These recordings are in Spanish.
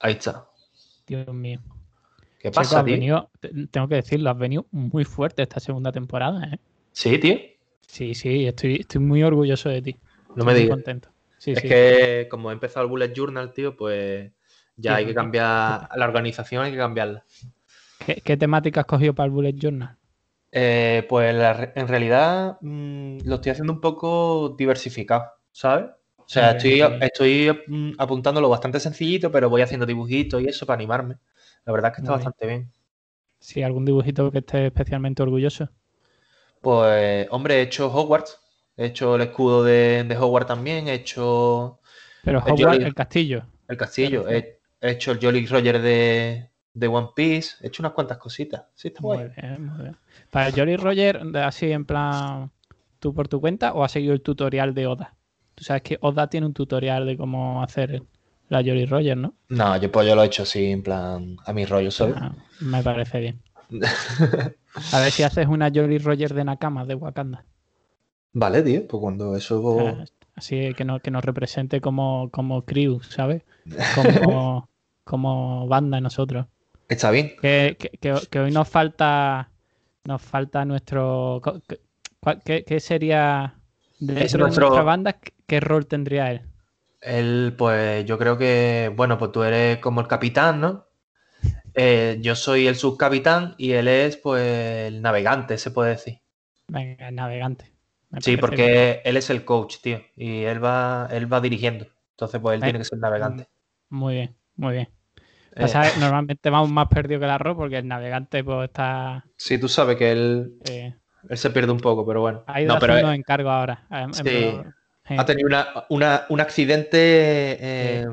Ahí está. Dios mío. ¿Qué Checo, pasa, has tío? venido- tengo que decirlo, has venido muy fuerte esta segunda temporada, ¿eh? Sí, tío. Sí, sí, estoy, estoy muy orgulloso de ti. No me Estoy digas. contento. Sí, Es sí. que como he empezado el Bullet Journal, tío, pues ya Sí, hay que cambiar la organización, hay que cambiarla. ¿Qué, qué temática has cogido para el Bullet Journal? Eh, pues la en realidad mm, lo estoy haciendo un poco diversificado, ¿sabes? O sea, estoy, estoy mm, apuntándolo bastante sencillito, pero voy haciendo dibujitos y eso para animarme. La verdad es que está Muy bastante bien. Sí, algún dibujito que esté especialmente orgulloso. Pues, hombre, he hecho Hogwarts, he hecho el escudo de, de Hogwarts también, he hecho Pero El Hogwarts, Jolly. el castillo. el castillo, Claro, he, he hecho el Jolly Roger de, de One Piece, he hecho unas cuantas cositas. Sí, está Muy guay. bien, muy bien. Para el Jolly Roger, así en plan, tú por tu cuenta o has seguido el tutorial de Oda. Tú sabes que Oda tiene un tutorial de cómo hacer la Jolly Roger, ¿no? No, yo pues yo lo he hecho así, en plan, a mi rollo, ¿sabes? Ah, me parece bien. A ver si haces una Jolly Roger de Nakama de Wakanda. Vale, tío, pues cuando eso... Ah, Así que, no, que nos represente como, como crew, ¿sabes? Como, como banda nosotros. Está bien. Que, que- que- que hoy nos falta nos falta nuestro co- que- cuál- ¿qué, qué sería dentro nuestro- de nuestra banda qué, rol tendría él? Él, pues yo creo que, bueno, pues tú eres como el capitán, ¿no? Eh, yo soy el subcapitán y él es, pues, el navegante, se puede decir. Venga, el navegante. Sí, bien. porque él es el coach, tío, y él va, él va dirigiendo. Entonces, pues él Eh, tiene que ser navegante. Muy bien, muy bien. Eh, normalmente vamos más perdidos que el arroz porque el navegante pues está sí, tú sabes que él, eh, él se pierde un poco, pero bueno. ha ido No, pero eh, encargo ahora. En Sí. ha tenido una, una- un accidente eh,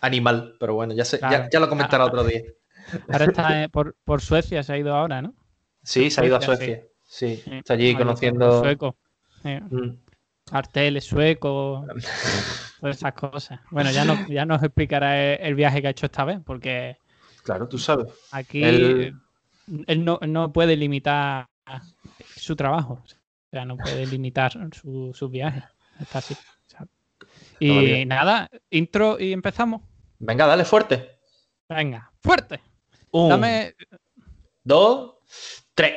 animal, pero bueno, ya, se, ya- Claro. ya lo comentará Ah, otro día. Ahora está eh, por, por Suecia, se ha ido ahora, ¿no? Sí, se ha ido a Suecia, sí. Está allí conociendo. Sueco. Mm. carteles suecos, todas esas cosas. Bueno, ya, no, ya nos explicará el, el viaje que ha hecho esta vez, porque Claro, tú sabes. aquí Él- él no, no puede limitar su trabajo, o sea, no puede limitar su, su viaje. Está así. ¿sabes? Y Todavía. nada, intro y empezamos. Venga, dale fuerte. Venga, fuerte. Un, Dame. dos, tres.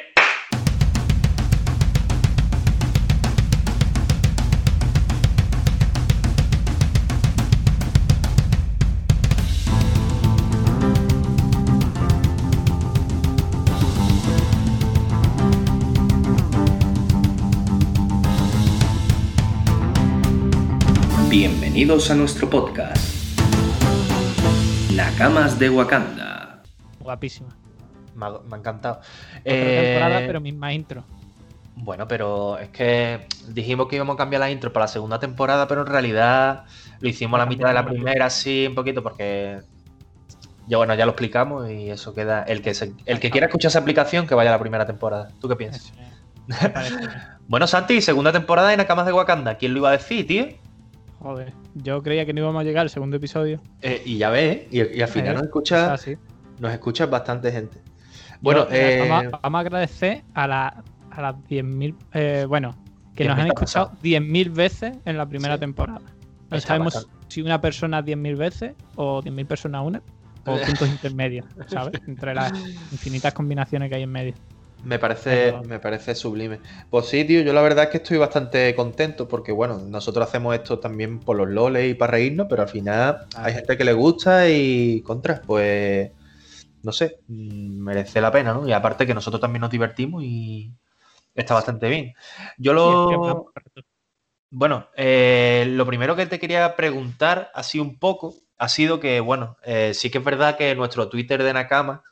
Bienvenidos a nuestro podcast. Nakamas de Wakanda. Guapísima. Me ha, me ha encantado. Otra Eh, temporada, pero misma intro. Bueno, pero es que dijimos que íbamos a cambiar la intro para la segunda temporada, pero en realidad lo hicimos a la mitad de la primera, así un poquito, porque ya bueno, ya lo explicamos y eso queda. El que se- el que quiera escuchar esa aplicación, que vaya a la primera temporada. ¿Tú qué piensas? Bueno, Santi, segunda temporada de Nakamas de Wakanda. ¿Quién lo iba a decir, tío? Joder, yo creía que no íbamos a llegar al segundo episodio. Eh, y ya ves, y, y al final Eh, nos Es escucha, así. nos escucha bastante gente. Bueno, Yo, eh, vamos, a, vamos a agradecer a, la- a las 10.000, eh, bueno, que nos 10.000 han escuchado 10.000 veces en la primera Sí. temporada. No Está sabemos bastante. si una persona 10.000 veces o 10.000 personas una o puntos intermedios, ¿sabes? Entre las infinitas combinaciones que hay en medio. Me parece, me parece sublime. Pues sí, tío, yo la verdad es que estoy bastante contento porque, bueno, nosotros hacemos esto también por los loles y para reírnos, pero al final Ah. hay gente que le gusta y contra, pues, no sé, mm, merece la pena, ¿no? Y aparte que nosotros también nos divertimos y está bastante bien. Yo lo... Bueno, eh, lo primero que te quería preguntar, así un poco, ha sido que, bueno, eh, sí que es verdad que nuestro Twitter de Nakama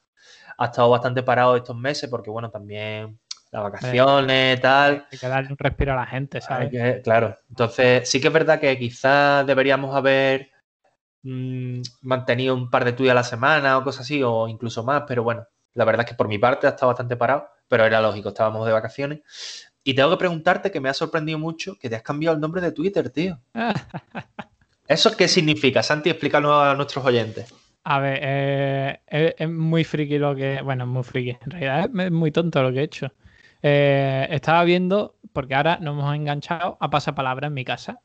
ha estado bastante parado estos meses porque, bueno, también las vacaciones, tal. Hay que darle un respiro a la gente, ¿sabes? que- claro. Entonces, sí que es verdad que quizás deberíamos haber mm, mantenido un par de tweets a la semana o cosas así, o incluso más, pero bueno, la verdad es que por mi parte ha estado bastante parado, pero era lógico, estábamos de vacaciones. Y tengo que preguntarte que me ha sorprendido mucho que te has cambiado el nombre de Twitter, tío. ¿Eso qué significa? Santi, explícalo a nuestros oyentes. A ver, eh, es, es muy friki lo que. Bueno, es muy friki. En realidad es, es muy tonto lo que he hecho. Eh, estaba viendo, porque ahora nos hemos enganchado a pasapalabra en mi casa.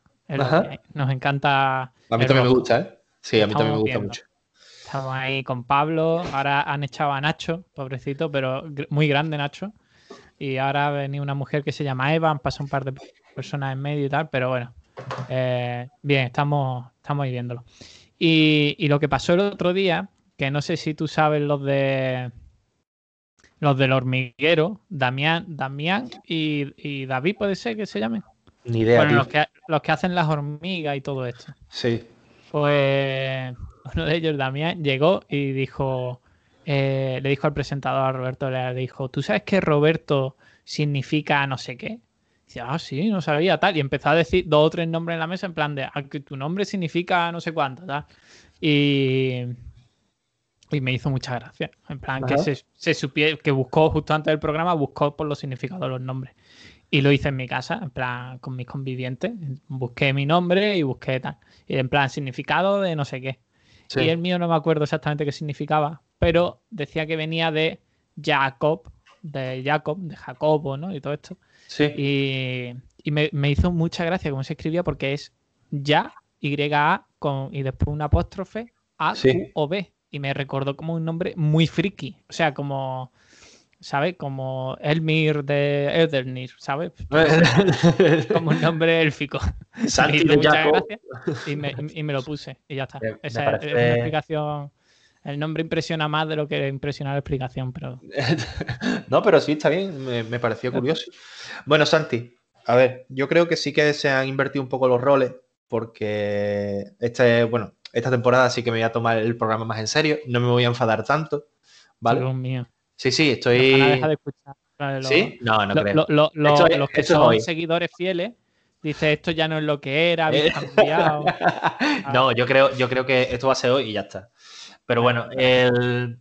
Nos encanta. A mí también me gusta, ¿eh? Sí, a mí también me gusta viendo. mucho. Estamos ahí con Pablo. Ahora han echado a Nacho, pobrecito, pero muy grande Nacho. Y ahora ha venido una mujer que se llama Eva. Han pasado un par de personas en medio y tal, pero bueno. eh, bien, estamos, estamos ahí viéndolo. Y, y lo que pasó el otro día, que no sé si tú sabes los de los del hormiguero, Damián, Damián y, y David, puede ser que se llamen. Ni idea, Bueno, los que, los que hacen las hormigas y todo esto. Sí. Pues uno de ellos, Damián, llegó y dijo, eh, le dijo al presentador, a Roberto, le dijo, ¿tú sabes que Roberto significa no sé qué? Dice, ah, sí, no sabía tal. Y empezó a decir dos o tres nombres en la mesa en plan de, "Ah, que tu nombre significa no sé cuánto, tal. Y, y me hizo mucha gracia. En plan, que se, se que buscó justo antes del programa, buscó por los significados de los nombres. Y lo hice en mi casa, en plan, con mis convivientes. Busqué mi nombre y busqué tal. Y en plan, significado de no sé qué. sí. Y el mío no me acuerdo exactamente qué significaba, pero decía que venía de Jacob, de Jacob, de Jacobo, ¿no? Y todo esto. Sí. Y, y me, me hizo mucha gracia cómo se escribía porque es ya, Y-A, con, y después un apóstrofe, A-Q-O-B. Y me recordó como un nombre muy friki. O sea, como, ¿sabes? Como Elmir de Eldernir, ¿sabes? Como un nombre élfico. Santi hizo de mucha Jacob. gracia y me, y me lo puse y ya está. Me- me Esa parece- es una explicación. El nombre impresiona más de lo que impresiona la explicación, pero no, pero sí, está bien, me, me pareció curioso. Bueno, Santi, a ver, yo creo que sí que se han invertido un poco los roles, porque este, bueno, esta temporada sí que me voy a tomar el programa más en serio, no me voy a enfadar tanto, ¿vale? Dios mío. Sí, sí, estoy... deja de escuchar. Los, ¿Sí? No, no lo- creo. lo- Esto los que es son seguidores fieles, dice esto ya no es lo que era, Eh. habéis cambiado. no, yo creo, yo creo que esto va a ser hoy y ya está. Pero bueno, el...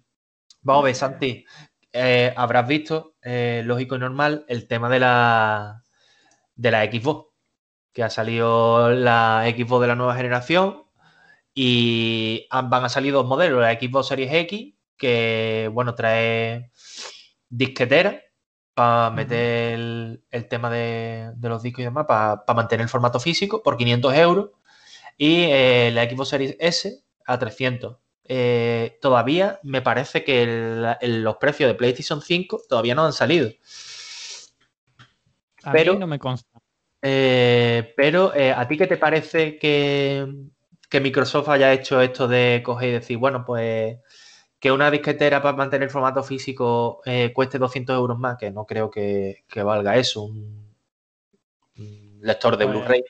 vamos a ver, Santi. eh, habrás visto, eh, lógico y normal, el tema de la de la Xbox. Que ha salido la Xbox de la nueva generación. Y van a salir dos modelos, la Xbox Series X, que bueno, trae disquetera para meter el, el tema de, de los discos y demás, para, mantener el formato físico por 500 euros. Y eh, la Xbox Series S a 300. Eh, todavía me parece que el- el- los precios de PlayStation 5 todavía no han salido. A Pero- mí no me consta. Eh, pero, eh, ¿a ti qué te parece que, que Microsoft haya hecho esto de coger y decir, bueno, pues que una disquetera para mantener el formato físico cueste 200 euros más? Que no creo que, que valga eso, un, un lector de Pues, Blu-ray.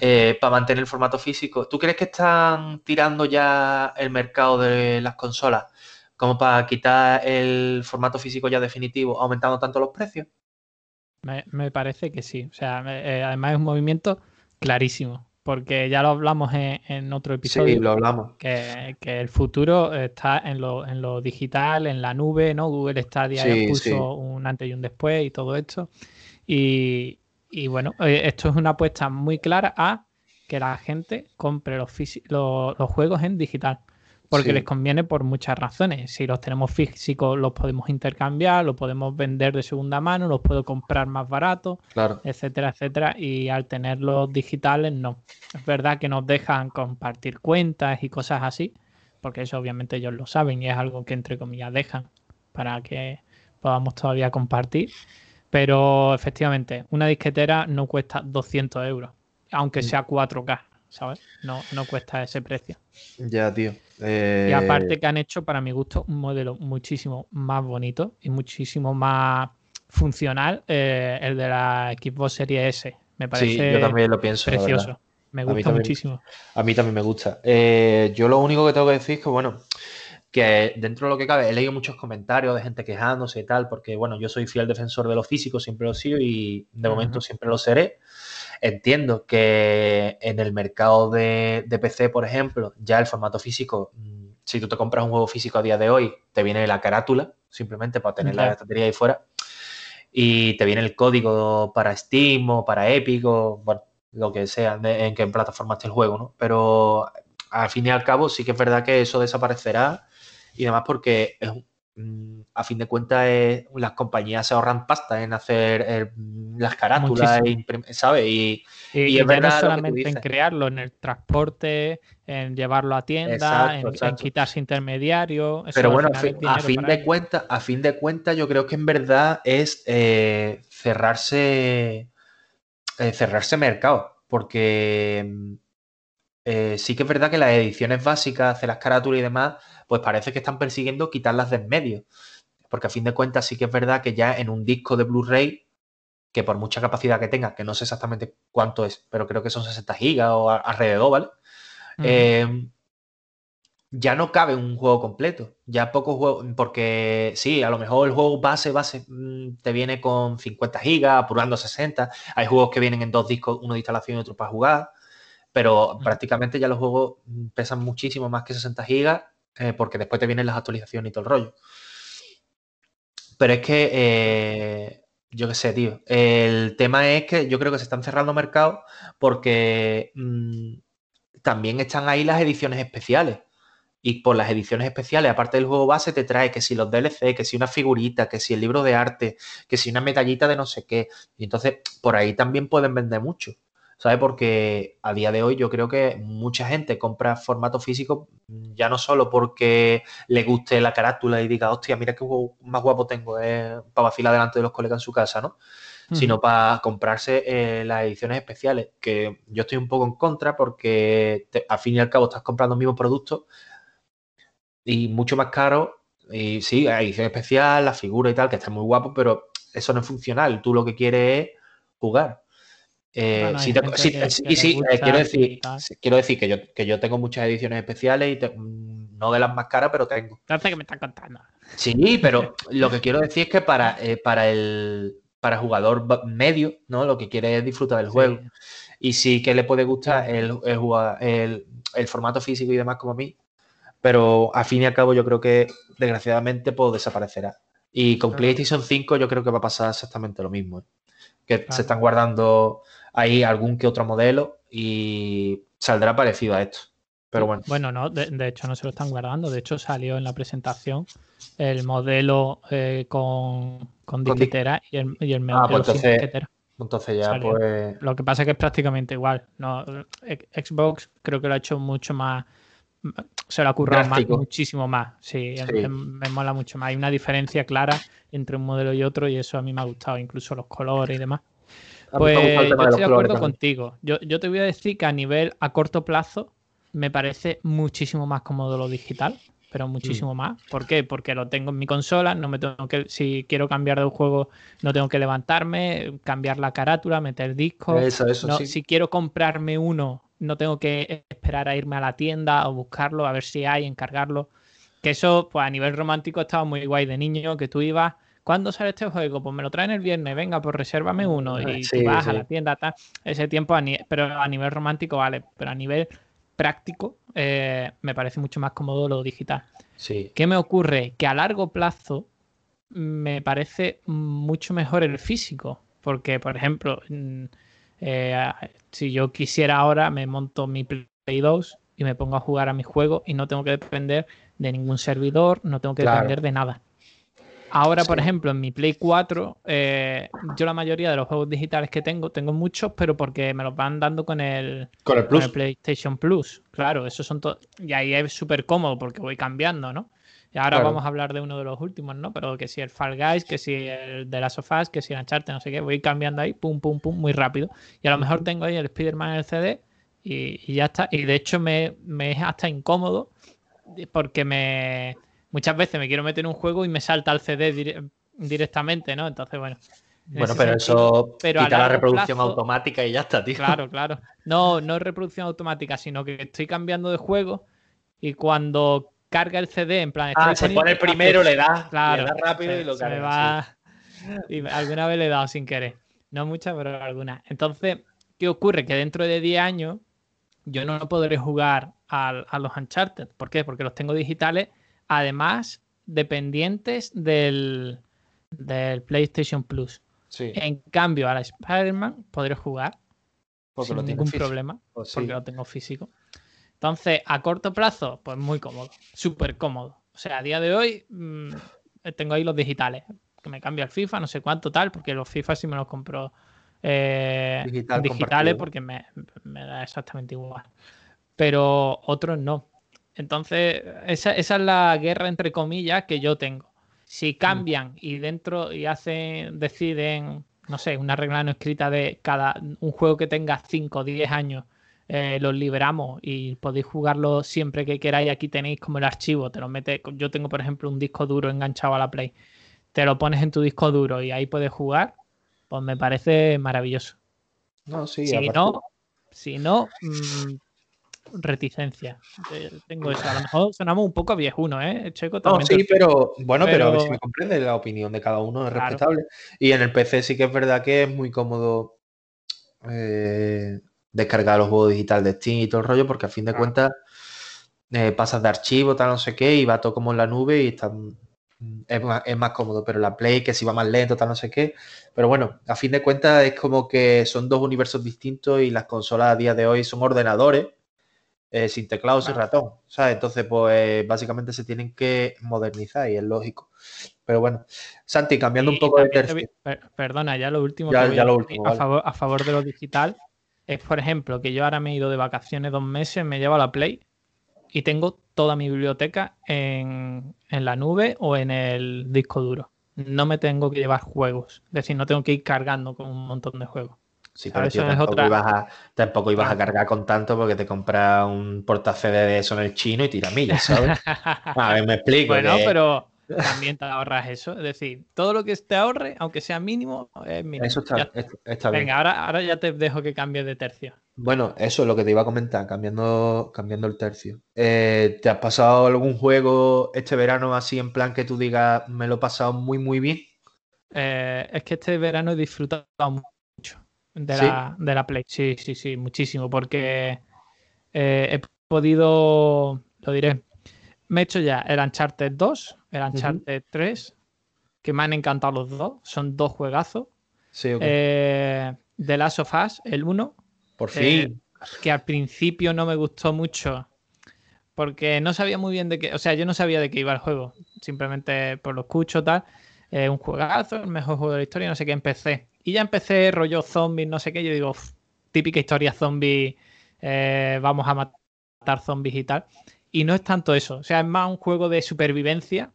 Eh, para mantener el formato físico. ¿Tú crees que están tirando ya el mercado de las consolas como para quitar el formato físico ya definitivo, aumentando tanto los precios? Me, me parece que sí. O sea, eh, además es un movimiento clarísimo, porque ya lo hablamos en, en otro episodio. lo hablamos. que, que el futuro está en lo, en lo digital, en la nube, ¿no? Google Stadia ya Sí, puso sí. un antes y un después y todo esto. Y, y bueno, eh, esto es una apuesta muy clara a que la gente compre los, los, los juegos en digital. Porque Sí. les conviene por muchas razones. Si los tenemos físicos, los podemos intercambiar, los podemos vender de segunda mano, los puedo comprar más barato Claro. etcétera, etcétera. Y al tenerlos digitales, no. Es verdad que nos dejan compartir cuentas y cosas así, porque eso obviamente ellos lo saben y es algo que entre comillas dejan para que podamos todavía compartir. Pero efectivamente, una disquetera no cuesta 200 euros, aunque sea 4K, ¿sabes? No, no cuesta ese precio. Ya, tío. Eh, Y aparte que han hecho, para mi gusto, un modelo muchísimo más bonito y muchísimo más funcional, eh, el de la Xbox Series S. Me Sí, parece yo también lo pienso. la verdad. precioso. Me gusta también. muchísimo. A mí también me gusta. Eh, yo lo único que tengo que decir es que, bueno, que dentro de lo que cabe, he leído muchos comentarios de gente quejándose y tal, porque, bueno, yo soy fiel defensor de lo físico, siempre lo he sido y de momento Ujú. siempre lo seré. Entiendo que en el mercado de, de PC, por ejemplo, ya el formato físico, mm, si tú te compras un juego físico a día de hoy, te viene la carátula, simplemente para tener la estantería ahí fuera, y te viene el código para Steam o para Epic o, bueno, lo que sea, en qué plataforma esté el juego, ¿no? Pero al fin y al cabo sí que es verdad que eso desaparecerá y demás porque es mm, a fin de cuentas es- las compañías se ahorran pasta en hacer eh, las carátulas, e ¿sabes? Y Y, Y y es ya verdad no solamente en crearlo, en el transporte, en llevarlo a tienda, Exacto, en, en exacto. quitarse intermediarios. Pero bueno, a fin, a de cuentas, a fin de cuentas, yo creo que en verdad es eh, cerrarse, eh, cerrarse mercado, porque mm, eh, sí que es verdad que las ediciones básicas, hacer las carátulas y demás, pues parece que están persiguiendo quitarlas de en medio, porque a fin de cuentas sí que es verdad que ya en un disco de Blu-ray, que por mucha capacidad que tenga, que no sé exactamente cuánto es, pero creo que son 60 gigas o a- alrededor, ¿vale? Eh, ya no cabe un juego completo. Ya pocos juegos, porque sí, a lo mejor el juego base, base, mm, te viene con 50 gigas, apurando 60. Hay juegos que vienen en dos discos, uno de instalación y otro para jugar, pero prácticamente ya los juegos pesan muchísimo más que 60 gigas, eh, porque después te vienen las actualizaciones y todo el rollo. Pero es que, eh, yo qué sé, tío. El tema es que yo creo que se están cerrando mercados porque mm, también están ahí las ediciones especiales. Y por las ediciones especiales, aparte del juego base, te trae que si los DLC, que si una figurita, que si el libro de arte, que si una medallita de no sé qué. Y entonces, por ahí también pueden vender mucho. ¿Sabes? Porque a día de hoy yo creo que mucha gente compra formato físico mm, ya no solo porque le guste la carátula y diga, hostia, mira qué juego más guapo tengo eh, para vacilar delante de los colegas en su casa, ¿no? sino para comprarse eh, las ediciones especiales, que yo estoy un poco en contra porque te- al fin y al cabo estás comprando el mismo producto y mucho más caro. Y sí, edición especial, la figura y tal, que está muy guapo, pero eso no es funcional. Tú lo que quieres es jugar. Eh, Bueno, sí te- sí, que- eh, sí, que y le sí, gusta quiero decir, quiero decir que yo, que yo tengo muchas ediciones especiales y te- mm, no de las más caras, pero tengo. Entonces, ¿qué me estás contando? Sí, pero lo que quiero decir es que para, eh, para el para jugador medio, ¿no? Lo que quiere es disfrutar del juego. Y sí que le puede gustar el, el, jugar- el- el formato físico y demás como a mí. Pero al fin y al cabo yo creo que desgraciadamente pues desaparecerá. Y con. PlayStation 5 yo creo que va a pasar exactamente lo mismo. ¿eh? Que Claro. se están guardando ahí algún que otro modelo y saldrá parecido a esto. Pero bueno. Bueno, no, de, de hecho no se lo están guardando. De hecho, salió en la presentación el modelo eh, con, con y el, y el Ah, modelo pues sin entonces- ya Salió. pues... Lo que pasa es que es prácticamente igual. No, Xbox creo que lo ha hecho mucho más. Se lo ha currado más, muchísimo más. Sí, Sí. Me, me mola mucho más. Hay una diferencia clara entre un modelo y otro y eso a mí me ha gustado, incluso los colores y demás. Pues yo de estoy de acuerdo contigo. Yo, yo te voy a decir que a nivel a corto plazo me parece muchísimo más cómodo lo digital, Mm. pero muchísimo más. ¿Por qué? Porque lo tengo en mi consola, no me tengo que, si quiero cambiar de juego, no tengo que levantarme, cambiar la carátula, meter discos. Eso, eso, No, sí. Si quiero comprarme uno, no tengo que esperar a irme a la tienda o buscarlo, a ver si hay, encargarlo. Que eso, pues a nivel romántico estaba muy guay de niño, que tú ibas, ¿cuándo sale este juego? Pues me lo traen el viernes, venga, pues resérvame uno y Sí, tú vas sí. a la tienda, tal. Ese tiempo, a pero a nivel romántico vale, pero a nivel práctico eh, me parece mucho más cómodo lo digital. Sí. ¿Qué me ocurre? Que a largo plazo me parece mucho mejor el físico. Porque, por ejemplo, eh, si yo quisiera ahora, me monto mi Play 2 y me pongo a jugar a mi juego y no tengo que depender de ningún servidor, no tengo que Claro. depender de nada. Ahora, por ejemplo, en mi Play 4, eh, yo la mayoría de los juegos digitales que tengo, tengo muchos, pero porque me los van dando con el, Con el con plus. el PlayStation Plus. Claro, esos son todos. Y ahí es súper cómodo porque voy cambiando, ¿no? Y ahora Claro. vamos a hablar de uno de los últimos, ¿no? Pero que si el Fall Guys, que si el de las sofás, que si el Uncharted, no sé qué, voy cambiando ahí, pum, pum, pum, muy rápido. Y a lo mejor tengo ahí el Spider-Man en el CD y, y ya está. Y de hecho me, me es hasta incómodo porque me muchas veces me quiero meter en un juego y me salta el CD dire- directamente, ¿no? Entonces, bueno. en Bueno, pero sentido- eso pero quita la reproducción plazo- automática y ya está, tío. Claro, claro. No, no es reproducción automática, sino que estoy cambiando de juego y cuando carga el CD, en plan. Ah, se pone el primero, le das, Claro, le das rápido se- y lo carga. va. Y alguna vez le he dado sin querer. No muchas, pero algunas. Entonces, ¿qué ocurre? Que dentro de 10 años yo no podré jugar a, los Uncharted. ¿Por qué? Porque los tengo digitales, además dependientes del, del PlayStation Plus. Sí, En cambio, a la Spider-Man podré jugar porque sin lo ningún físico. problema, Pues sí. porque lo tengo físico. Entonces, a corto plazo, pues muy cómodo, súper cómodo. O sea, a día de hoy, mm, tengo ahí los digitales, que me cambia el FIFA, no sé cuánto tal, porque los FIFA sí me los compro eh, Digital digitales porque me, me da exactamente igual. Pero otros no. Entonces, esa, esa es la guerra entre comillas que yo tengo. Si cambian y dentro y hacen, deciden, no sé, una regla no escrita de cada un juego que tenga 5 o 10 años, eh, los liberamos y podéis jugarlo siempre que queráis. Aquí tenéis como el archivo, te lo metes. Yo tengo, por ejemplo, un disco duro enganchado a la Play. Te lo pones en tu disco duro y ahí puedes jugar. Pues me parece maravilloso. No, sí, Si aparte- no, si no, mm, reticencia. Eh, Tengo eso. A lo mejor sonamos un poco viejuno, ¿eh? Checo No, también. sí, pero bueno, pero, a ver si me comprende, la opinión de cada uno es Claro. respetable. Y en el PC sí que es verdad que es muy cómodo eh, descargar los juegos digital de Steam y todo el rollo, porque a fin de Claro. cuentas eh, pasas de archivo, tal, no sé qué, y va todo como en la nube y está, mm, es, más, es más cómodo. Pero la Play, que si va más lento, tal, no sé qué. Pero bueno, a fin de cuentas es como que son dos universos distintos y las consolas a día de hoy son ordenadores eh, sin teclado, sin ratón, ¿sabes? Entonces, pues básicamente se tienen que modernizar y es lógico. Pero bueno, Santi, cambiando un poco de tercio. per- perdona, ya lo último Ya- que voy ya a lo decir último, a, vale. favor, a favor de lo digital es, por ejemplo, que yo ahora me he ido de vacaciones dos meses, me llevo la Play y tengo toda mi biblioteca en, en la nube o en el disco duro. No me tengo que llevar juegos, es decir, no tengo que ir cargando con un montón de juegos. Sí, pero tío, tampoco, otra- ibas a, tampoco ibas a cargar con tanto porque te compras un porta CD de eso en el chino y tiramillas, ¿sabes? A ver, me explico. Bueno, que pero también te ahorras eso. Es decir, todo lo que te ahorre, aunque sea mínimo, es mínimo. Eso está, Ya- está- bien. Venga, ahora, ahora ya te dejo que cambies de tercio. Bueno, eso es lo que te iba a comentar, cambiando, cambiando el tercio. Eh, ¿te has pasado algún juego este verano así en plan que tú digas, me lo he pasado muy, muy bien? Eh, es que este verano he disfrutado mucho de, ¿Sí? la, de la Play. Sí, sí, sí, muchísimo. Porque eh, he podido, lo diré, me he hecho ya el Uncharted 2, el Uncharted 3, que me han encantado los dos. Son dos juegazos. Sí, ok. Eh, The Last of Us, el 1, Por eh, fin. que al principio no me gustó mucho porque no sabía muy bien de qué, o sea, yo no sabía de qué iba el juego, simplemente por lo escucho tal, eh, un juegazo, el mejor juego de la historia, no sé qué, empecé. Y ya empecé rollo zombies, no sé qué, yo digo, "Uf, típica historia zombie, eh, vamos a matar zombies y tal. Y no es tanto eso, o sea, es más un juego de supervivencia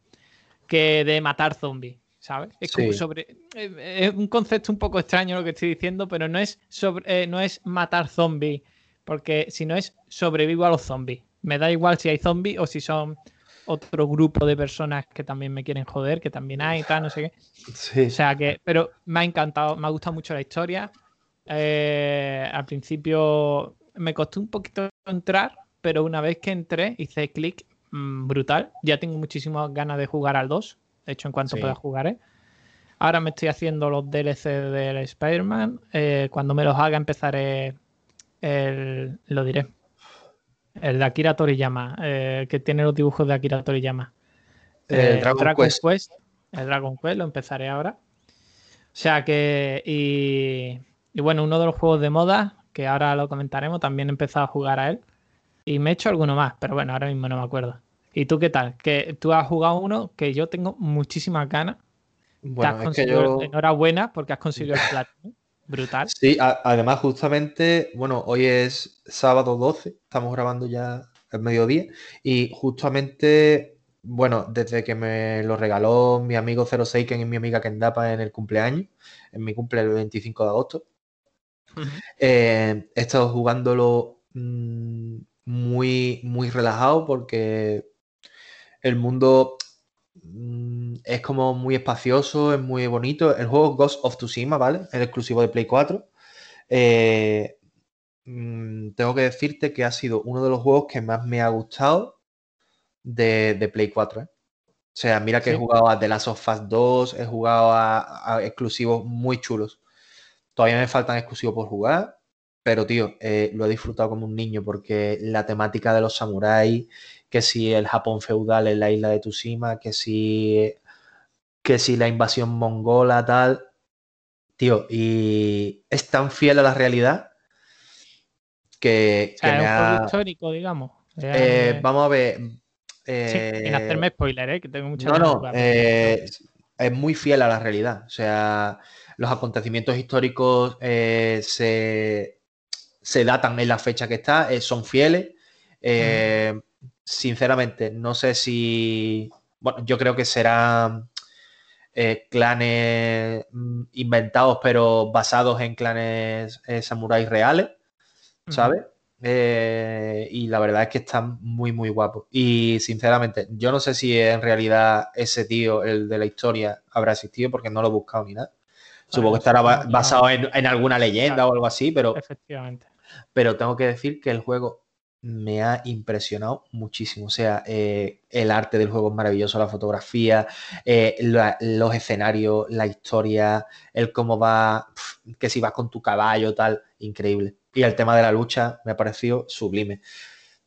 que de matar zombies. ¿Sabes? Es como sobre. eh, Es un concepto un poco extraño lo que estoy diciendo, pero no es sobre, eh, no es matar zombies, porque si no es sobrevivo a los zombies. Me da igual si hay zombies o si son otro grupo de personas que también me quieren joder, que también hay y tal, no sé qué. Sí. O sea que, pero me ha encantado, me ha gustado mucho la historia. Eh, al principio me costó un poquito entrar, pero una vez que entré, hice clic mm, brutal. Ya tengo muchísimas ganas de jugar al 2. De hecho, en cuanto Sí. pueda jugaré. Ahora me estoy haciendo los DLC del Spider-Man. Eh, cuando me los haga empezaré el, lo diré. El de Akira Toriyama, eh, que tiene los dibujos de Akira Toriyama. El Eh, Dragon Quest. El Dragon Quest lo empezaré ahora. O sea que. Y, y bueno, uno de los juegos de moda, que ahora lo comentaremos, también he empezado a jugar a él. Y me he hecho alguno más, pero bueno, ahora mismo no me acuerdo. ¿Y tú qué tal? Que tú has jugado uno que yo tengo muchísimas ganas. Bueno, es que conseguido- yo. Enhorabuena porque has conseguido el platino. Brutal. Sí, a- además, justamente, bueno, hoy es sábado 12, estamos grabando ya el mediodía, y justamente, bueno, desde que me lo regaló mi amigo 06, y mi amiga Kendapa en el cumpleaños, en mi cumple el 25 de agosto, eh, he estado jugándolo mm, muy, muy relajado porque el mundo mm, es como muy espacioso, es muy bonito. El juego Ghost of Tsushima, ¿vale? El exclusivo de Play 4. Eh, mm, tengo que decirte que ha sido uno de los juegos que más me ha gustado de, de Play 4. ¿eh? O sea, mira que he jugado a The Last of Us 2, he jugado a, a exclusivos muy chulos. Todavía me faltan exclusivos por jugar, pero tío, eh, lo he disfrutado como un niño porque la temática de los samuráis, que si el Japón feudal en la isla de Tsushima, que si, que si la invasión mongola, tal. Tío, y es tan fiel a la realidad que, O sea, que es me un juego ha. histórico, digamos. Eh, vamos a ver. Eh, sin hacerme spoiler, ¿eh? que tengo mucha no, no, eh, es muy fiel a la realidad. O sea, los acontecimientos históricos se, se datan en la fecha que está, son fieles. Sinceramente, no sé si. Bueno, yo creo que serán eh, clanes mm, inventados, pero basados en clanes eh, samuráis reales. ¿sabes? Eh, y la verdad es que están muy, muy guapos. Y sinceramente, yo no sé si en realidad ese tío, el de la historia, habrá existido porque no lo he buscado ni nada. Supongo que eso estará ba- basado en, en alguna leyenda Claro. o algo así, pero, Efectivamente. pero tengo que decir que el juego me ha impresionado muchísimo. O sea, eh, el arte del juego es maravilloso, la fotografía, eh, la- los escenarios, la historia, el cómo va, pf, que si vas con tu caballo, tal, increíble. Y el tema de la lucha me ha parecido sublime.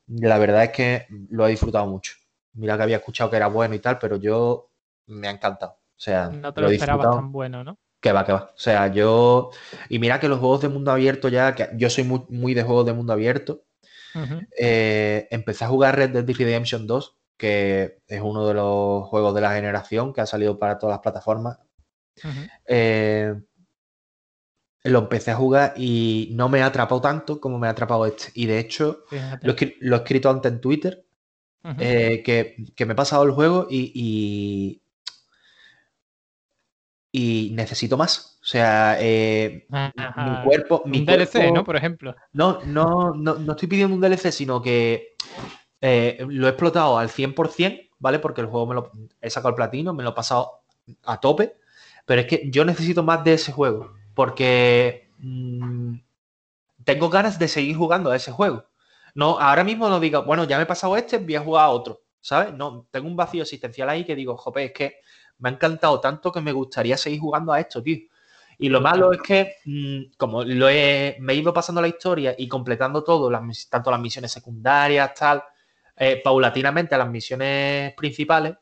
La verdad es que lo he disfrutado mucho. Mira que había escuchado que era bueno y tal, pero yo me ha encantado. O sea, No te lo lo esperabas tan bueno, ¿no? Que va, que va. O sea, yo. Y mira que los juegos de mundo abierto ya, que yo soy muy, muy de juegos de mundo abierto. Eh, empecé a jugar Red Dead Redemption 2, que es uno de los juegos de la generación que ha salido para todas las plataformas. Eh, lo empecé a jugar y no me ha atrapado tanto como me ha atrapado este. Y de hecho, lo he, escri- lo he escrito antes en Twitter, eh, que, que me he pasado el juego y, y, y necesito más. O sea, eh, mi cuerpo. Mi Un DLC, ¿no? Por ejemplo. No, no, no, no estoy pidiendo un DLC, sino que eh, lo he explotado al 100%, ¿vale? Porque el juego me lo he sacado el platino, me lo he pasado a tope, pero es que yo necesito más de ese juego, porque mm, tengo ganas de seguir jugando a ese juego. No, ahora mismo no digo, bueno, ya me he pasado este, voy a jugar a otro, ¿sabes? No, tengo un vacío existencial ahí que digo, jope, es que me ha encantado tanto que me gustaría seguir jugando a esto, tío. Y lo malo es que, mm, como lo he, me he ido pasando la historia y completando todo, las tanto las misiones secundarias, tal, eh, paulatinamente a las misiones principales,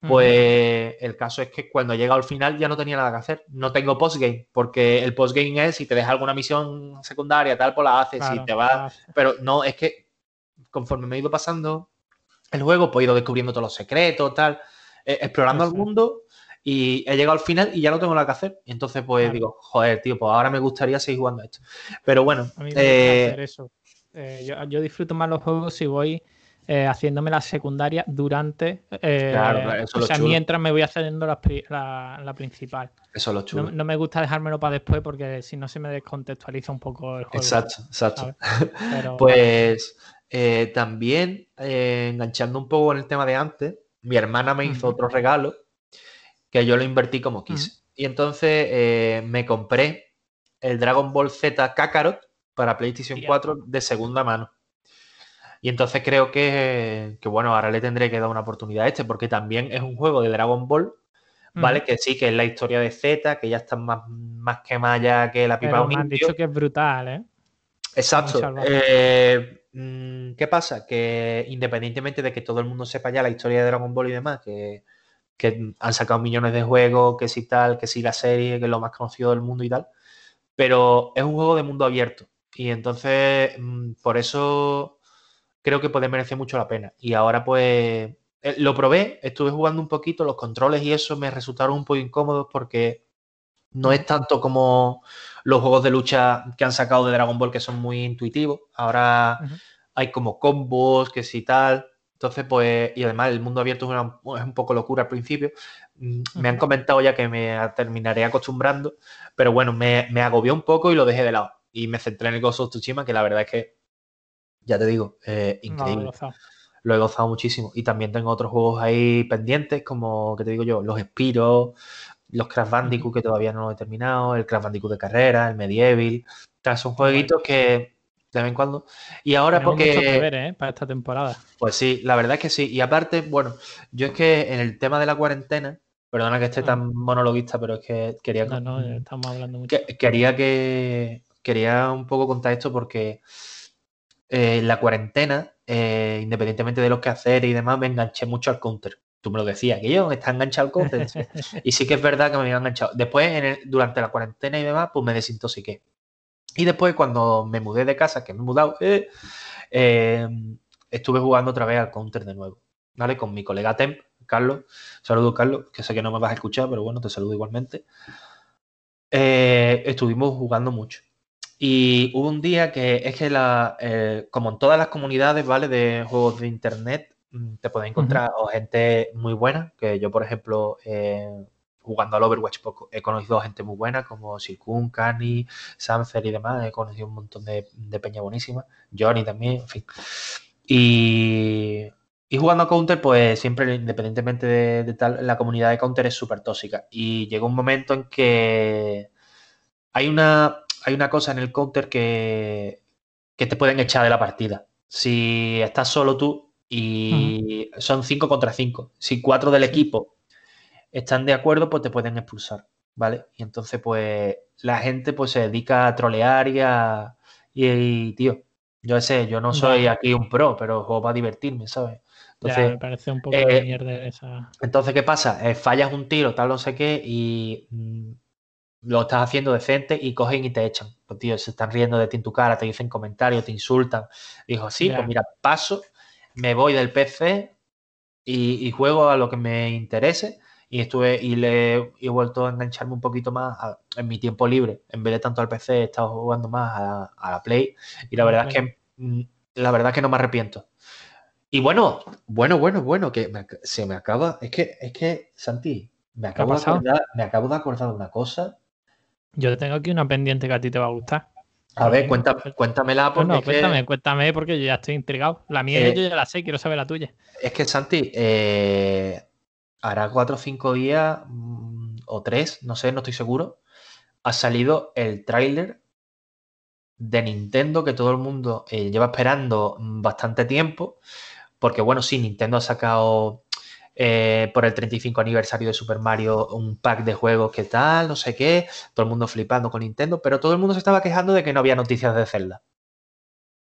pues el caso es que cuando he llegado al final ya no tenía nada que hacer. No tengo postgame, porque el postgame es si te deja alguna misión secundaria, tal, pues la haces. Claro, si te vas. Pero no, es que conforme me he ido pasando el juego, pues he ido descubriendo todos los secretos, tal, eh, explorando el mundo y he llegado al final y ya no tengo nada que hacer. Y entonces, pues Claro. digo, joder, tío, pues ahora me gustaría seguir jugando esto. Pero bueno, A mí me eh, hacer eso. Eh, yo, yo disfruto más los juegos si voy haciéndome la secundaria durante. Claro, claro, eso es o lo sea, chulo. mientras me voy haciendo la, la- la principal. eso es lo chulo. No, no me gusta dejármelo para después porque si no se me descontextualiza un poco el juego. exacto, exacto. Pues eh, también, eh, enganchando un poco en el tema de antes, mi hermana me hizo otro regalo que yo lo invertí como quise. Y entonces eh, me compré el Dragon Ball Z Kakarot para PlayStation Hostia. 4 de segunda mano. Y entonces creo que, que, bueno, ahora le tendré que dar una oportunidad a este, porque también es un juego de Dragon Ball, ¿vale? Que sí, que es la historia de Z, que ya está más, más quemada ya que la pipa pero un me han dicho que es brutal, ¿eh? Exacto. Eh, ¿Qué pasa? Que independientemente de que todo el mundo sepa ya la historia de Dragon Ball y demás, que, que han sacado millones de juegos, que sí tal, que sí la serie, que es lo más conocido del mundo y tal, pero es un juego de mundo abierto. Y entonces, mm, por eso creo que puede merecer mucho la pena. Y ahora pues eh, lo probé, estuve jugando un poquito, los controles y eso me resultaron un poco incómodos porque no es tanto como los juegos de lucha que han sacado de Dragon Ball que son muy intuitivos. Ahora hay como combos, que si tal. Entonces, pues, y además el mundo abierto es, una- es un poco locura al principio. Mm, Me han comentado ya que me terminaré acostumbrando, pero bueno, me, me agobió un poco y lo dejé de lado. Y me centré en el Ghost of Tsushima, que la verdad es que, ya te digo, eh, No, increíble lo he gozado. lo he gozado muchísimo. Y también tengo otros juegos ahí pendientes, como, que te digo yo? Los Spiro, los Crash Bandicoot, que todavía no lo he terminado, el Crash Bandicoot de carrera, el Medieval. tal, son jueguitos que de vez en cuando. Y ahora Tenemos mucho que porque... ver, ¿eh? Para esta temporada. Pues sí, la verdad es que sí. Y aparte, bueno, yo es que en el tema de la cuarentena, perdona que esté tan monologuista, pero es que quería... No, no, mm, estamos hablando mucho. que- quería que quería un poco contar esto porque eh, en la cuarentena, eh, independientemente de lo que hacer y demás, me enganché mucho al counter. Tú me lo decías, que yo está enganchado al counter. sí. y sí que es verdad que me había enganchado. Después, en el- durante la cuarentena y demás, pues me desintoxiqué. Y después, cuando me mudé de casa, que me he mudado, eh, eh, estuve jugando otra vez al counter de nuevo. ¿vale? Con mi colega Temp, Carlos. Saludo, Carlos, que sé que no me vas a escuchar, pero bueno, te saludo igualmente. Eh, estuvimos jugando mucho. Y hubo un día que es que, la, eh, como en todas las comunidades, ¿vale? De juegos de internet, te puedes encontrar o gente muy buena, que yo, por ejemplo, eh, jugando al Overwatch pues, he conocido gente muy buena como Silkun, Kani, Sanfer y demás. He conocido un montón de, peña buenísima. Johnny también, en fin. Y, y jugando a Counter, pues siempre, independientemente de, tal, la comunidad de Counter es súper tóxica. Y llegó un momento en que hay una, hay una cosa en el Counter que, que te pueden echar de la partida. Si estás solo tú y son 5 contra 5. Si cuatro del equipo están de acuerdo, pues te pueden expulsar, ¿vale? Y entonces, pues, la gente pues se dedica a trolear y a... Y, tío, yo sé, yo no soy aquí un pro, pero juego para divertirme, ¿sabes? Entonces, me parece un poco de eh, mierda esa... Entonces, ¿qué pasa? Eh, fallas un tiro, tal, no sé qué, y mm, lo estás haciendo decente y cogen y te echan. Pues, tío, se están riendo de ti en tu cara, te dicen comentarios, te insultan. Dijo, sí, pues mira, paso, me voy del PC y, y, juego a lo que me interese y estuve y le he vuelto a engancharme un poquito más en mi tiempo libre. En vez de tanto al PC, he estado jugando más a, la Play y la verdad es que mm, la verdad es que no me arrepiento. Y bueno, bueno, bueno, bueno, que se me acaba. Es que, es que, Santi, me acabo, de acordar, me acabo de acordar de una cosa. Yo tengo aquí una pendiente que a ti te va a gustar. A ver, cuéntame, cuéntamela porque. No, cuéntame, cuéntame porque yo ya estoy intrigado. La mía yo eh, ya la sé, quiero saber la tuya. Es que, Santi, eh, hará cuatro o cinco días mm, o tres, no sé, no estoy seguro, ha salido el tráiler de Nintendo que todo el mundo eh, lleva esperando mm, bastante tiempo, porque bueno, sí, Nintendo ha sacado eh, por el 35 aniversario de Super Mario un pack de juegos que tal, no sé qué, todo el mundo flipando con Nintendo, pero todo el mundo se estaba quejando de que no había noticias de Zelda.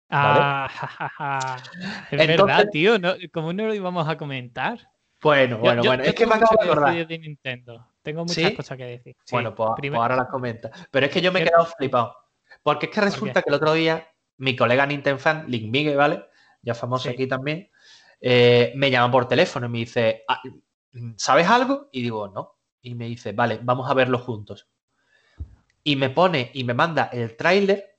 Ah, es verdad, tío, ¿cómo no lo íbamos a comentar? Bueno, bueno, bueno. es que me acabo de acordar. De Nintendo. Tengo muchas cosas que decir. bueno, pues, pues ahora las comenta. Pero es que yo me he quedado flipado. Porque es que resulta que el otro día mi colega Nintendo fan, Link Miguel, ¿vale? Ya famoso aquí también, eh, me llama por teléfono y me dice, ah, ¿sabes algo? Y digo, no. Y me dice, vale, vamos a verlo juntos. Y me pone y me manda el tráiler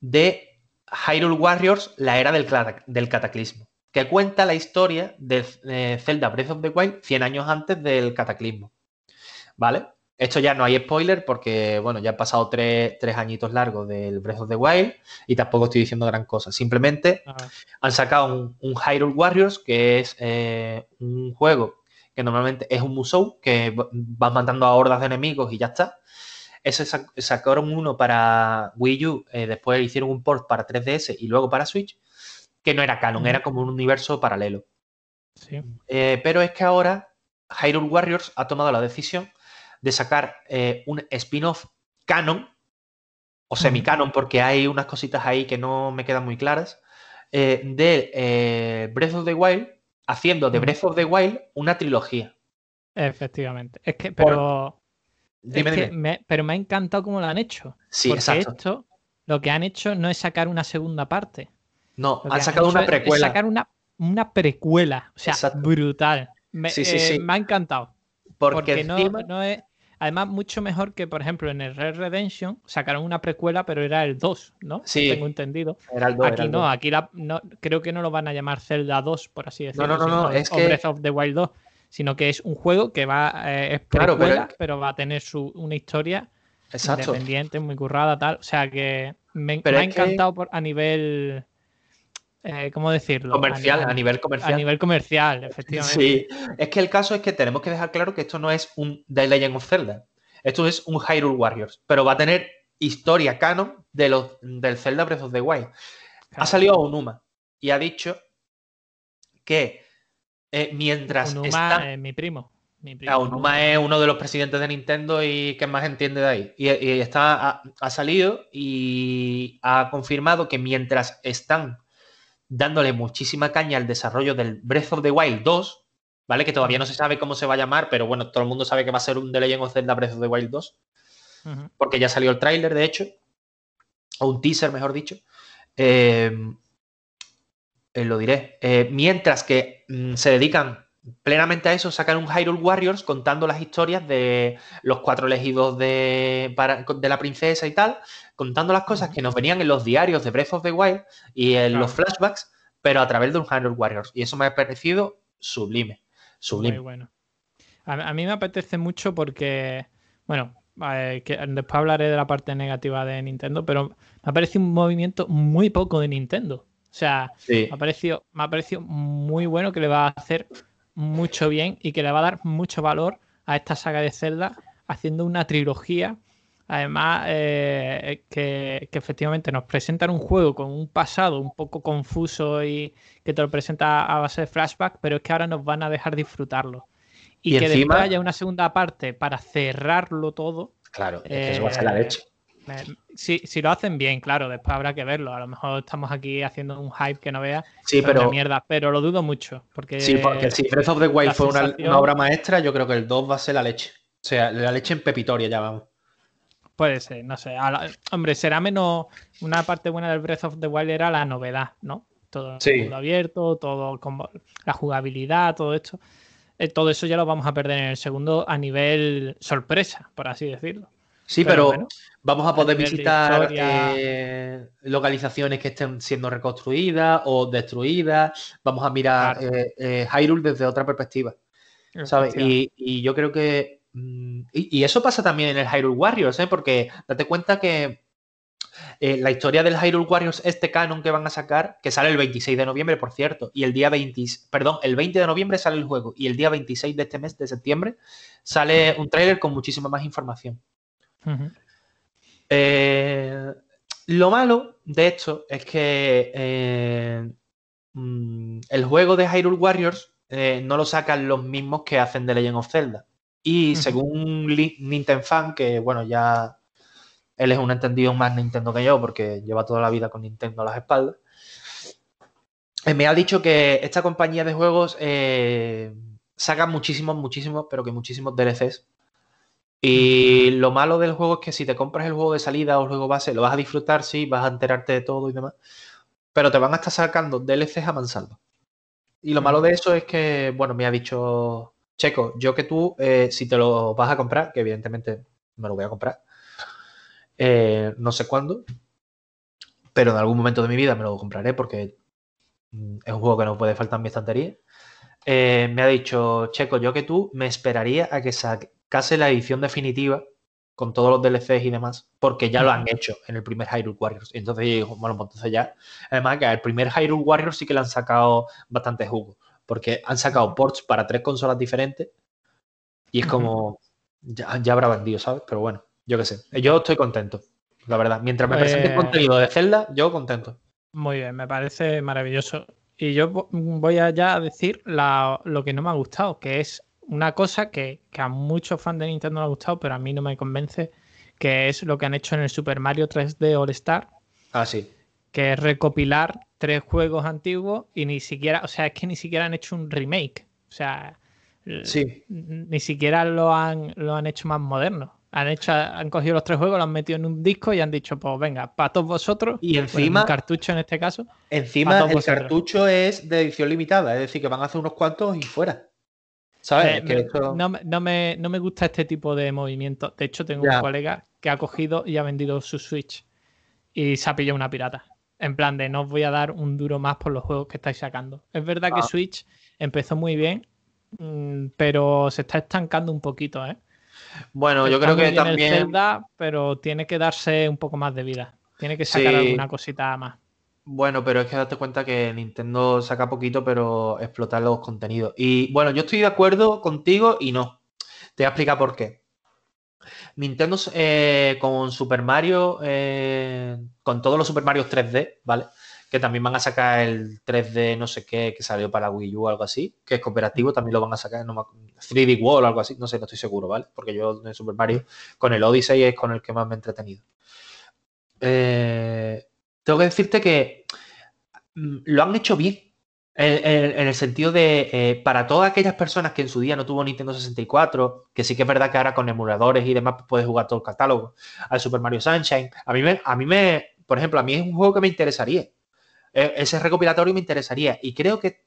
de Hyrule Warriors, la era del, cataclismo que cuenta la historia de eh, Zelda Breath of the Wild 100 años antes del cataclismo. ¿Vale? Esto ya no hay spoiler porque, bueno, ya han pasado tres, añitos largos del Breath of the Wild y tampoco estoy diciendo gran cosa. Simplemente han sacado un, Hyrule Warriors, que es eh, un juego que normalmente es un musou, que vas matando a hordas de enemigos y ya está. Ese sacaron uno para Wii U, eh, después hicieron un port para 3DS y luego para Switch que no era canon, era como un universo paralelo. Sí. Eh, pero es que ahora Hyrule Warriors ha tomado la decisión de sacar eh, un spin-off canon o semi-canon, porque hay unas cositas ahí que no me quedan muy claras, eh, de Breath of the Wild, haciendo de Breath of the Wild una trilogía. Efectivamente. Es que, pero. Me, pero me ha encantado cómo lo han hecho. Sí, porque esto, lo que han hecho no es sacar una segunda parte. No, han sacado una precuela. Sacar una, una precuela. O sea, brutal. Me, sí, sí, sí. Eh, me ha encantado. Porque, no, es. Además, mucho mejor que, por ejemplo, en el Red Redemption sacaron una precuela, pero era el 2, ¿no? Sí. Tengo entendido. Era el 2. Aquí no, aquí la, no, creo que no lo van a llamar Zelda 2, por así decirlo. No, no, no, no es que... Breath of the Wild 2, sino que es un juego que va. Eh, es precuela, pero... va a tener su, una historia independiente, muy currada, tal. O sea que me, ha encantado por, a nivel eh, ¿cómo decirlo? Comercial, a, nivel comercial. A nivel comercial, efectivamente. Sí, es que el caso es que tenemos que dejar claro que esto no es un The Legend of Zelda. Esto es un Hyrule Warriors, pero va a tener historia canon de los, del Zelda Breath of the Wild. Ha salido a Unuma y ha dicho que eh, mientras Unuma es mi primo. Mi primo. Es uno de los presidentes de Nintendo y que más entiende de ahí. Y, está, ha salido y ha confirmado que mientras están dándole muchísima caña al desarrollo del Breath of the Wild 2, ¿vale? Que todavía no se sabe cómo se va a llamar, pero bueno, todo el mundo sabe que va a ser un The Legend of Zelda Breath of the Wild 2, porque ya salió el tráiler, de hecho, o un teaser, mejor dicho. Em, eh, lo diré. Eh, mientras que mm, se dedican plenamente a eso, sacan un Hyrule Warriors contando las historias de los cuatro elegidos de, de la princesa y tal, contando las cosas que nos venían en los diarios de Breath of the Wild y en los flashbacks, pero a través de un Hyrule Warriors. Y eso me ha parecido sublime. Sublime. Muy bueno. A, mí me apetece mucho porque, bueno, que después hablaré de la parte negativa de Nintendo, pero me ha parecido un movimiento muy poco de Nintendo. O sea, me, ha parecido, me ha parecido muy bueno que le va a hacer mucho bien y que le va a dar mucho valor a esta saga de Zelda haciendo una trilogía. Además, eh, que, efectivamente nos presentan un juego con un pasado un poco confuso y que te lo presenta a base de flashback, pero es que ahora nos van a dejar disfrutarlo. Y, que después haya una segunda parte para cerrarlo todo. Claro, eso va a ser la eh, leche. Si, si, lo hacen bien, claro, después habrá que verlo. A lo mejor estamos aquí haciendo un hype que no vea. Sí, pero. Mierda, pero lo dudo mucho. Porque sí, porque si Breath of the Wild fue una, obra maestra, yo creo que el 2 va a ser la leche. O sea, la leche en pepitoria, ya vamos. Puede ser, no sé. hombre, será menos. Una parte buena del Breath of the Wild era la novedad, ¿no? Todo mundo abierto, todo como la jugabilidad, todo esto. Eh, todo eso ya lo vamos a perder en el segundo a nivel sorpresa, por así decirlo. Sí, pero, vamos a poder visitar eh, localizaciones que estén siendo reconstruidas o destruidas. Vamos a mirar eh, Hyrule desde otra perspectiva. ¿Sabes? Y, yo creo que. Mm, y, eso pasa también en el Hyrule Warriors, ¿eh? Porque date cuenta que la historia del Hyrule Warriors, este canon que van a sacar, que sale el 26 de noviembre, por cierto, y el día 20, perdón, el 20 de noviembre sale el juego, y el día 26 de este mes, de septiembre, sale un tráiler con muchísima más información. Eh, lo malo de esto es que eh, mm, el juego de Hyrule Warriors eh, no lo sacan los mismos que hacen de Legend of Zelda. Y según Nintendo Fan, que bueno, ya él es un entendido más Nintendo que yo porque lleva toda la vida con Nintendo a las espaldas, me ha dicho que esta compañía de juegos saca muchísimos, muchísimos, pero que muchísimos DLCs y lo malo del juego es que si te compras el juego de salida o el juego base, lo vas a disfrutar, sí, vas a enterarte de todo y demás, pero te van a estar sacando DLCs a mansalva. Y lo malo de eso es que, bueno, me ha dicho Checo, yo que tú, eh, si te lo vas a comprar, que evidentemente me lo voy a comprar, eh, no sé cuándo, pero en algún momento de mi vida me lo compraré porque mm, es un juego que no puede faltar en mi estantería. Eh, me ha dicho, Checo, yo que tú me esperaría a que, saque, casi la edición definitiva con todos los DLCs y demás, porque ya lo han hecho en el primer Hyrule Warriors. Y entonces yo digo, bueno, pues entonces ya. Además, que el primer Hyrule Warriors sí que le han sacado bastante jugo, porque han sacado ports para tres consolas diferentes y es como. Ya, habrá vendido, ¿sabes? Pero bueno, yo qué sé. Yo estoy contento, la verdad. Mientras me presente el pues contenido de Zelda, yo contento. Muy bien, me parece maravilloso. Y yo voy a ya decir lo que no me ha gustado, que es una cosa que, a muchos fans de Nintendo le ha gustado, pero a mí no me convence, que es lo que han hecho en el Super Mario 3D All Star. Ah, sí. Que es recopilar tres juegos antiguos y ni siquiera, o sea, es que ni siquiera han hecho un remake. O sea, sí. ni siquiera lo han, lo han hecho más moderno. Han, hecho, han cogido los tres juegos, los han metido en un disco y han dicho, pues venga, para todos vosotros. Y encima. un cartucho en este caso. Encima, el cartucho es de edición limitada, es decir, que van a hacer unos cuantos y fuera. ¿Sabes? Eh, no, me, gusta este tipo de movimiento. De hecho, tengo un colega que ha cogido y ha vendido su Switch y se ha pillado una pirata. En plan de no os voy a dar un duro más por los juegos que estáis sacando. Es verdad que ah. Switch empezó muy bien, mm, pero se está estancando un poquito, ¿eh? Bueno, yo creo que también. pero tiene que darse un poco más de vida. Tiene que sacar alguna cosita más. Bueno, pero es que date cuenta que Nintendo saca poquito, pero explotar los contenidos. Y bueno, yo estoy de acuerdo contigo y no. Te voy a explicar por qué. Nintendo eh, con Super Mario, eh, con todos los Super Mario 3D, ¿vale? Que también van a sacar el 3D no sé qué que salió para Wii U o algo así, que es cooperativo, también lo van a sacar, no 3D Wall o algo así, no sé, no estoy seguro, ¿vale? Porque yo en Super Mario con el Odyssey es con el que más me he entretenido. Eh, tengo que decirte que mm, lo han hecho bien. En, el sentido de, eh, para todas aquellas personas que en su día no tuvo Nintendo 64, que sí que es verdad que ahora con emuladores y demás puedes jugar todo el catálogo, al Super Mario Sunshine, a mí, me, a mí me, por ejemplo, a mí es un juego que me interesaría. e- ese recopilatorio me interesaría. Y creo que,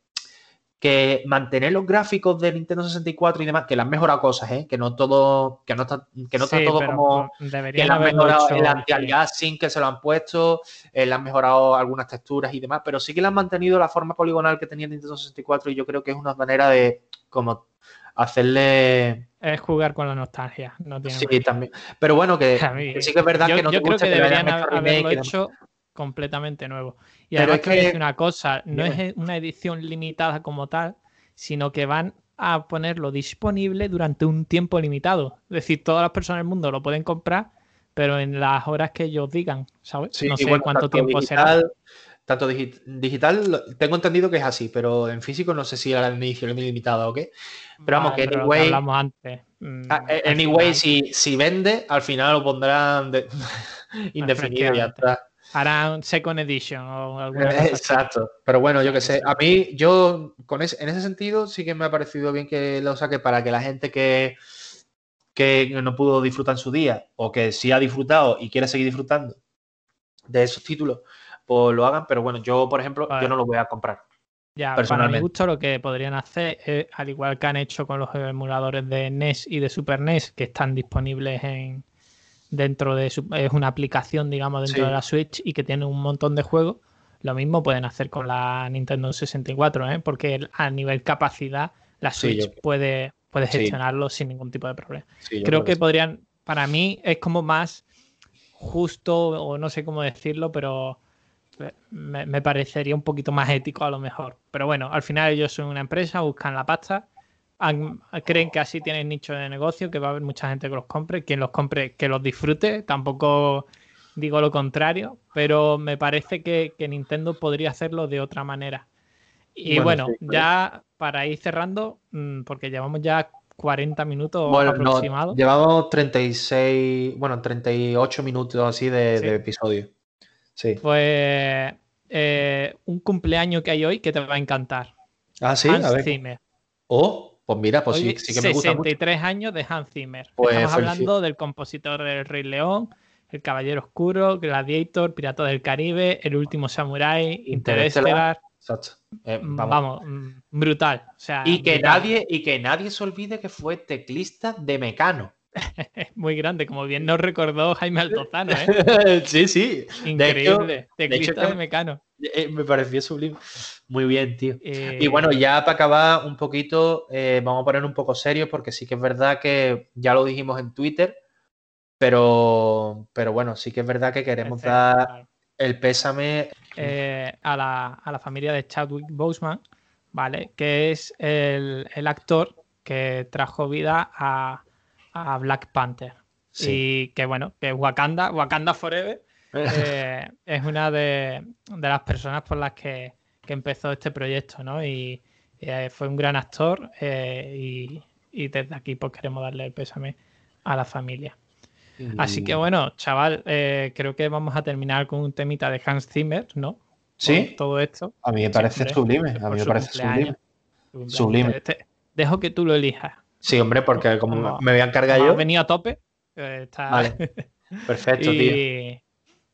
que mantener los gráficos de Nintendo 64 y demás, que le han mejorado cosas, ¿eh? que no todo, que no está, que no está Sí, todo como. Que deberían le han mejorado hecho el anti-aliasing que se lo han puesto, eh, le han mejorado algunas texturas y demás, pero sí que le han mantenido la forma poligonal que tenía Nintendo 64 y yo creo que es una manera de como hacerle Es jugar con la nostalgia. No tiene Sí, también. Pero bueno, que, mí- que sí que es verdad yo, que no yo te creo gusta que deberían haberlo hecho completamente nuevo. Y Pero además es te voy a que- decir una cosa, no Dime. es una edición limitada como tal, sino que van a ponerlo disponible durante un tiempo limitado. Es decir, todas las personas del mundo lo pueden comprar, pero en las horas que ellos digan, ¿sabes? Sí, no sé bueno, cuánto tanto tiempo será. digital, Tanto digi- digital, tengo entendido que es así, pero en físico no sé si era en edición limitada o qué. Pero vamos, Vale, que anyway- hablamos antes. mm, Ah, eh, Anyway, si, si vende, al final lo pondrán de- indefinido y está. Harán Second Edition o alguna cosa así. Exacto. Pero bueno, yo que sé. A mí, yo, con ese, en ese sentido, sí que me ha parecido bien que lo saque para que la gente que, que no pudo disfrutar en su día o que sí ha disfrutado y quiere seguir disfrutando de esos títulos, pues lo hagan. Pero bueno, yo, por ejemplo, Vale. yo no lo voy a comprar. Ya, para mi gusto lo que podrían hacer es, al igual que han hecho con los emuladores de NES y de Super NES, que están disponibles en dentro de su, es una aplicación, digamos, dentro Sí. de la Switch y que tiene un montón de juegos, lo mismo pueden hacer con la Nintendo 64, ¿eh? porque a nivel capacidad la Sí, Switch yo- puede, puede Sí. gestionarlo sin ningún tipo de problema. Creo que podrían, para mí es como más justo, o no sé cómo decirlo, pero me, me parecería un poquito más ético a lo mejor. Pero bueno, al final ellos son una empresa, buscan la pasta, han- creen que así tienen nicho de negocio, que va a haber mucha gente que los compre, quien los compre, que los disfrute, tampoco digo lo contrario, pero me parece que, que Nintendo podría hacerlo de otra manera. Y Bueno, bueno, sí, claro. ya para ir cerrando, mm, porque llevamos ya 40 minutos Bueno, no, llevamos 36, bueno, 38 minutos así de, Sí. de episodio. Sí. Pues eh, un cumpleaños que hay hoy que te va a encantar. Ah, sí, Hans a ver. Zimmer. Oh, pues mira, pues sí, Hoy, sí que me gusta mucho. 63 años de Hans Zimmer. Pues Estamos hablando del compositor del Rey León, El Caballero Oscuro, Gladiator, Pirata del Caribe, El Último Samurai, Interestelar. Exacto. Eh, Mm, vamos. Vamos, mm, brutal. O sea, Y que brutal. nadie, y que nadie se olvide que fue teclista de Mecano. Muy grande, como bien nos recordó Jaime Altozano, ¿eh? sí, sí. De Increíble. de hecho que- de Mecano. Eh, me pareció sublime. Muy bien, tío. Eh, Y bueno, ya para acabar un poquito, eh, vamos a poner un poco serios porque sí que es verdad que ya lo dijimos en Twitter, pero, pero bueno, sí que es verdad que queremos dar claro. el pésame. eh, a, la, a la familia de Chadwick Boseman, ¿vale? Que es el, el actor que trajo vida a, a Black Panther. Sí. Y que bueno, que Wakanda, Wakanda Forever, eh, es una de, de las personas por las que, que empezó este proyecto, ¿no? Y eh, fue un gran actor eh, y, y desde aquí pues queremos darle el pésame a la familia. Así que bueno, chaval, eh, creo que vamos a terminar con un temita de Hans Zimmer, ¿no? Sí. Todo esto. A mí me parece sublime. por A mí me parece sublime. Sublime. Dejo que tú lo elijas. Sí, hombre, porque como me voy a encargar yo. venido a tope. eh, está- Vale. Perfecto, tío. y,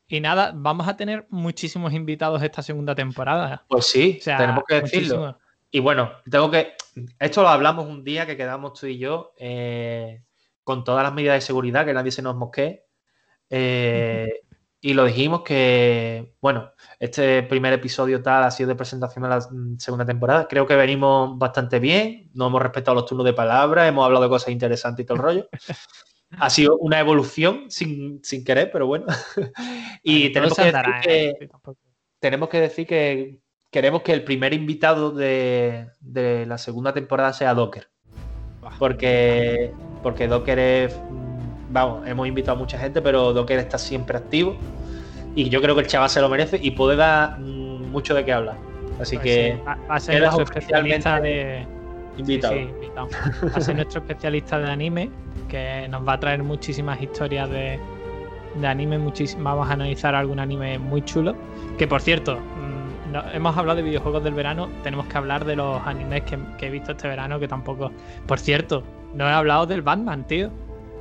y nada, vamos a tener muchísimos invitados esta segunda temporada. Pues sí, O sea, tenemos que decirlo. Y bueno, tengo que. Esto lo hablamos un día que quedamos tú y yo eh, con todas las medidas de seguridad, que nadie se nos mosquee. Eh, y lo dijimos que, bueno, este primer episodio tal ha sido de presentación de la mm, segunda temporada. Creo que venimos bastante bien, no hemos respetado los turnos de palabra, hemos hablado de cosas interesantes y todo el rollo. Ha sido una evolución sin, sin querer, pero bueno. y tenemos que, andará, que, ¿eh? Tenemos que decir que queremos que el primer invitado de, de la segunda temporada sea Docker. Porque, porque Docker es. Vamos, hemos invitado a mucha gente, pero Docker está siempre activo. Y yo creo que el chaval se lo merece y puede dar mm, mucho de qué hablar. Así Pues que, sí, va, a ser nuestro especialista de. invitado. Sí, sí, invitado. Va a ser nuestro especialista de anime, que nos va a traer muchísimas historias de, de anime. muchísim- Vamos a analizar algún anime muy chulo. Que por cierto, mm, no- hemos hablado de videojuegos del verano. Tenemos que hablar de los animes que, que he visto este verano, que tampoco. Por cierto, no he hablado del Batman, tío.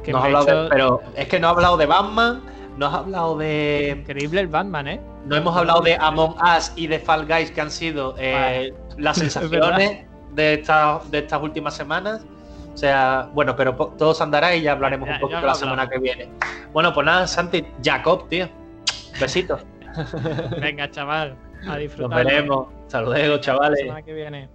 Que No has hablado de- pero es que no ha hablado de Batman, no has hablado de. Increíble el Batman, ¿eh? no hemos hablado de Among Us y de Fall Guys que han sido eh, las Es sensaciones de, esta- de estas últimas semanas. O sea, bueno, pero po- todo se andará y ya hablaremos Ya- un poquito la semana que viene. Bueno, pues nada, Santi, Jacob, tío. Besitos. Venga, chaval, a Nos disfrutar. veremos. Hasta luego, La chavales. semana que viene.